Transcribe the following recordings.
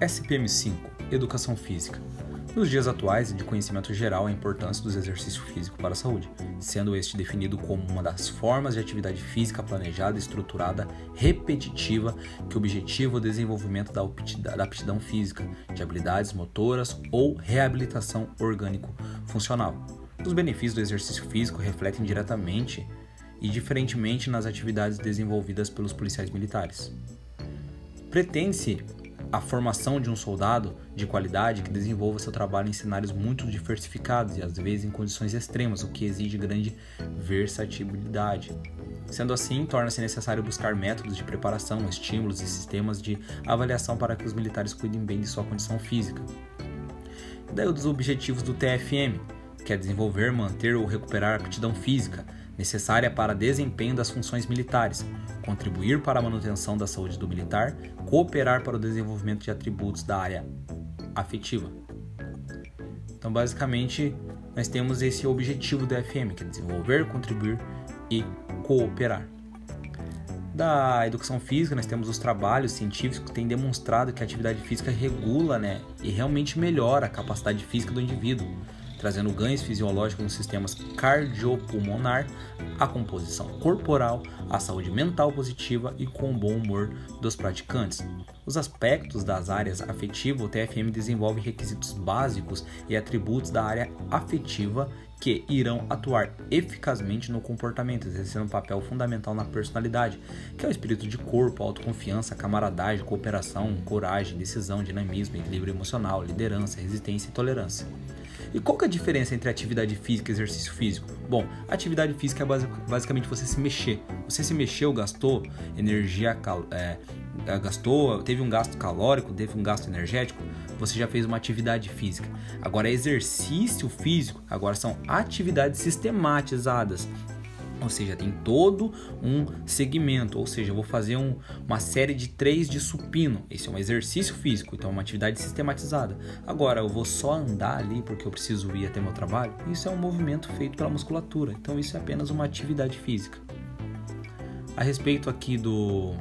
SPM5 Educação Física. Nos dias atuais, de conhecimento geral a importância do exercício físico para a saúde, sendo este definido como uma das formas de atividade física planejada, estruturada, repetitiva, que objetiva o desenvolvimento da aptidão física, de habilidades motoras ou reabilitação orgânico-funcional. Os benefícios do exercício físico refletem diretamente e diferentemente nas atividades desenvolvidas pelos policiais militares. Pretende-se a formação de um soldado de qualidade que desenvolva seu trabalho em cenários muito diversificados e às vezes em condições extremas, o que exige grande versatilidade. Sendo assim, torna-se necessário buscar métodos de preparação, estímulos e sistemas de avaliação para que os militares cuidem bem de sua condição física. Daí os objetivos do TFM, que é desenvolver, manter ou recuperar a aptidão física, necessária para desempenho das funções militares, contribuir para a manutenção da saúde do militar, cooperar para o desenvolvimento de atributos da área afetiva. Então, basicamente, nós temos esse objetivo do FM, que é desenvolver, contribuir e cooperar. Da educação física, nós temos os trabalhos científicos que têm demonstrado que a atividade física regula né, e realmente melhora a capacidade física do indivíduo, trazendo ganhos fisiológicos nos sistemas cardiopulmonar, a composição corporal, a saúde mental positiva e com o bom humor dos praticantes. Os aspectos das áreas afetiva, o TFM desenvolve requisitos básicos e atributos da área afetiva que irão atuar eficazmente no comportamento, exercendo um papel fundamental na personalidade, que é o espírito de corpo, autoconfiança, camaradagem, cooperação, coragem, decisão, dinamismo, equilíbrio emocional, liderança, resistência e tolerância. E qual que é a diferença entre atividade física e exercício físico? Bom, atividade física é basicamente você se mexer. Você se mexeu, gastou energia, é, gastou, teve um gasto calórico, teve um gasto energético, você já fez uma atividade física. Agora, exercício físico, agora são atividades sistematizadas ou seja, tem todo um segmento, ou seja, eu vou fazer um, uma série de três de supino. Esse é um exercício físico, então é uma atividade sistematizada. Agora, eu vou só andar ali porque eu preciso ir até meu trabalho. Isso é um movimento feito pela musculatura, então isso é apenas uma atividade física. A respeito aqui do,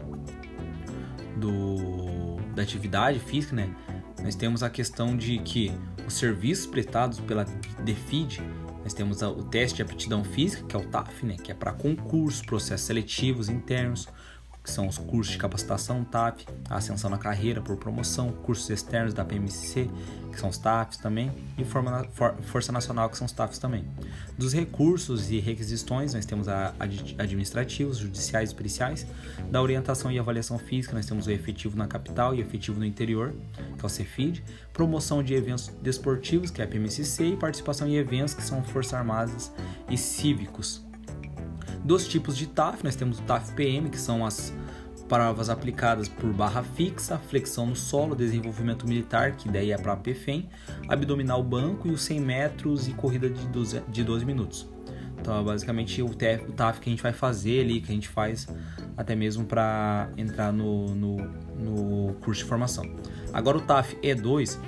do da atividade física, né? Nós temos a questão de que os serviços prestados pela DEFID nós temos o teste de aptidão física, que é o TAF, né, que é para concursos, processos seletivos internos, que são os cursos de capacitação TAF, a ascensão na carreira por promoção, cursos externos da PMC, que são os TAFs também, e Força Nacional, que são os TAFs também. Dos recursos e requisições, nós temos a administrativos, judiciais e periciais. Da orientação e avaliação física, nós temos o efetivo na capital e efetivo no interior, que é o CEFID. Promoção de eventos desportivos, que é a PMCC, e participação em eventos, que são Forças Armadas e Cívicos. Dos tipos de TAF, nós temos o TAF PM, que são as provas aplicadas por barra fixa, flexão no solo, desenvolvimento militar, que daí é para PFEM, abdominal banco e os 100 metros e corrida de 12, de 12 minutos. Então, é basicamente, o, TF, o TAF que a gente vai fazer ali, que a gente faz até mesmo para entrar no, no, no curso de formação. Agora, o TAF E2,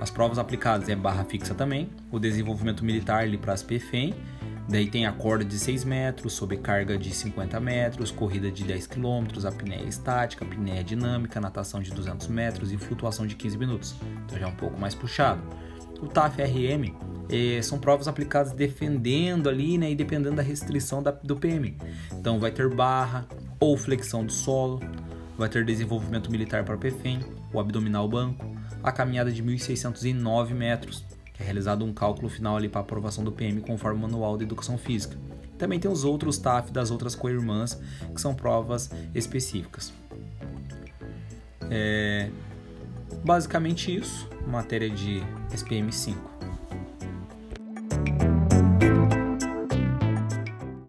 as provas aplicadas é barra fixa também, o desenvolvimento militar ali para as PFEM Daí tem a corda de 6 metros, sobrecarga de 50 metros, corrida de 10 km, apneia estática, apneia dinâmica, natação de 200 metros e flutuação de 15 minutos. Então já é um pouco mais puxado. O TAF-RM eh, são provas aplicadas defendendo ali, né, e dependendo da restrição da, do PM. Então vai ter barra ou flexão do solo, vai ter desenvolvimento militar para PFEM, o abdominal banco, a caminhada de 1.609 metros, é realizado um cálculo final ali para aprovação do PM conforme o Manual de Educação Física. Também tem os outros TAF das outras co-irmãs, que são provas específicas. É basicamente isso, matéria de SPM 5.